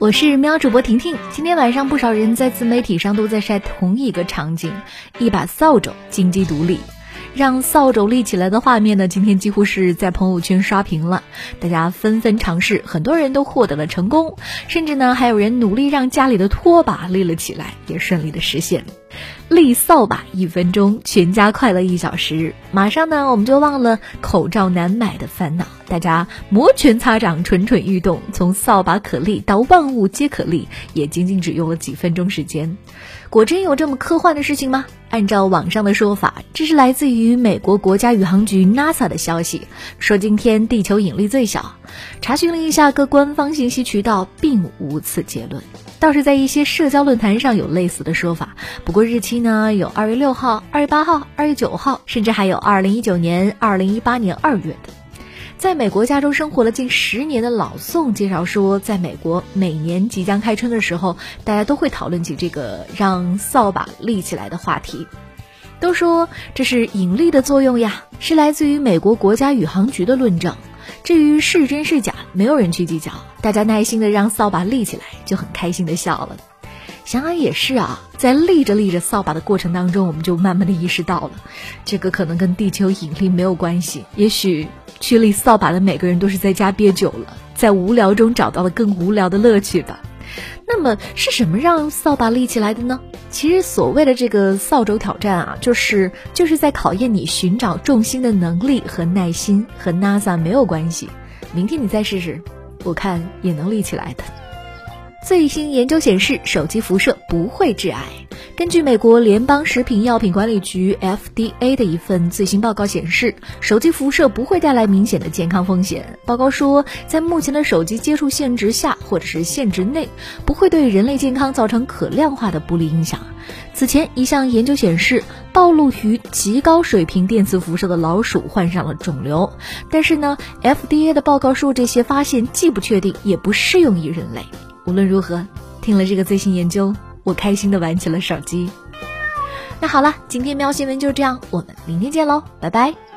我是喵主播婷婷。今天晚上不少人在自媒体上都在晒同一个场景：一把扫帚，金鸡独立。让扫帚立起来的画面呢，今天几乎是在朋友圈刷屏了，大家纷纷尝试，很多人都获得了成功，甚至呢还有人努力让家里的拖把立了起来，也顺利的实现。立扫把一分钟，全家快乐一小时。马上呢，我们就忘了口罩难买的烦恼，大家摩拳擦掌，蠢蠢欲动，从扫把可立到万物皆可立，也仅仅只用了几分钟时间。果真有这么科幻的事情吗？按照网上的说法，这是来自于美国国家宇航局 NASA 的消息，说今天地球引力最小。查询了一下各官方信息渠道，并无此结论。倒是在一些社交论坛上有类似的说法，不过日期呢有二月六号、二月八号、二月九号，甚至还有二零一九年、二零一八年二月的。在美国加州生活了近十年的老宋介绍说，在美国每年即将开春的时候，大家都会讨论起这个让扫把立起来的话题，都说这是引力的作用呀，是来自于美国国家宇航局的论证。至于是真是假，没有人去计较，大家耐心的让扫把立起来，就很开心的笑了。想想也是啊，在立着立着扫把的过程当中，我们就慢慢的意识到了，这个可能跟地球引力没有关系。也许去立扫把的每个人都是在家憋久了，在无聊中找到了更无聊的乐趣吧。那么是什么让扫把立起来的呢？其实所谓的这个扫帚挑战啊，就是就是在考验你寻找重心的能力和耐心，和 NASA 没有关系。明天你再试试，我看也能立起来的。最新研究显示，手机辐射不会致癌。根据美国联邦食品药品管理局 FDA 的一份最新报告显示，手机辐射不会带来明显的健康风险。报告说，在目前的手机接触限值下或者是限值内，不会对人类健康造成可量化的不利影响。此前一项研究显示，暴露于极高水平电磁辐射的老鼠患上了肿瘤。但是呢，FDA 的报告说，这些发现既不确定，也不适用于人类。无论如何，听了这个最新研究，我开心的玩起了手机。那好了，今天喵新闻就这样，我们明天见喽，拜拜。